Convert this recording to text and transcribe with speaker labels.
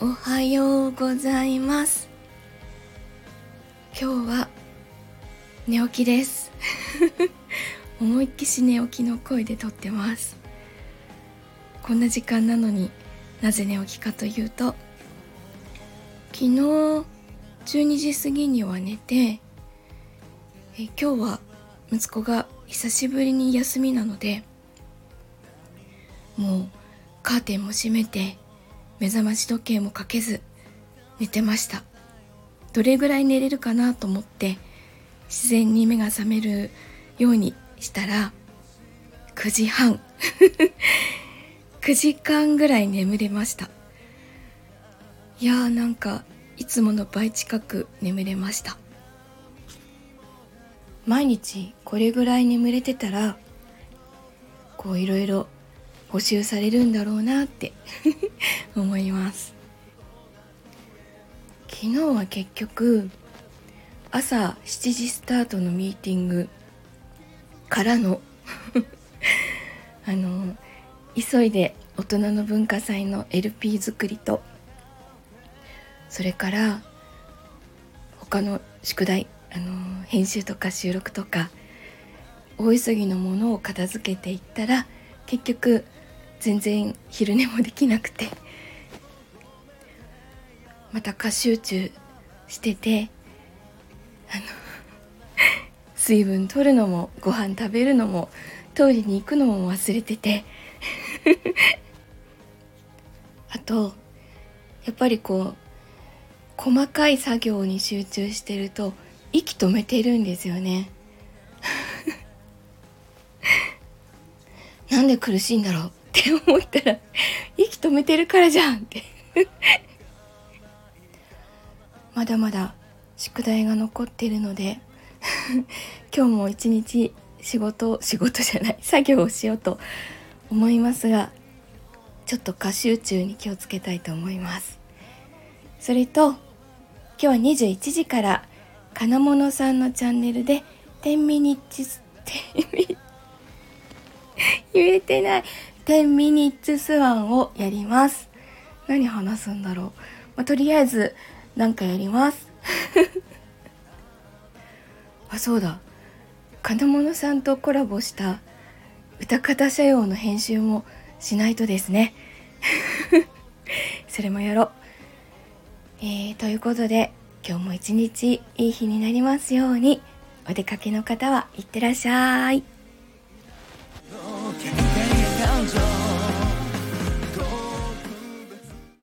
Speaker 1: おはようございます。今日は寝起きです。思いっきし寝起きの声で撮ってます。こんな時間なのになぜ寝起きかというと昨日12時過ぎには寝てえ今日は息子が久しぶりに休みなのでもうカーテンも閉めて目覚まし時計もかけず寝てました。どれぐらい寝れるかなと思って自然に目が覚めるようにしたら9時半。9時間ぐらい眠れました。いやーなんかいつもの倍近く眠れました。毎日これぐらい眠れてたらこういろいろ補修されるんだろうなって 思います。昨日は結局朝7時スタートのミーティングからの あの急いで大人の文化祭の LP 作りとそれから他の宿題あの編集とか収録とか大急ぎのものを片付けていったら結局全然昼寝もできなくて。また過集中しててあの水分取るのもご飯食べるのもトイレに行くのも忘れてて。あとやっぱりこう細かい作業に集中してると息止めてるんですよね。なんで苦しいんだろう。って思ったら息止めてるからじゃんって。まだまだ宿題が残ってるので今日も一日仕事仕事じゃない作業をしようと思いますがちょっと過集中に気をつけたいと思います。それと今日は21時から金物さんのチャンネルで10ミニッツ言えてない。10ミニッツスワンをやります。何話すんだろう、まあ、とりあえず何かやります。あそうだ。金物さんとコラボした歌方社用の編集もしないとですね。それもやろう。えー、ということで今日も一日いい日になりますように。お出かけの方はいってらっしゃい。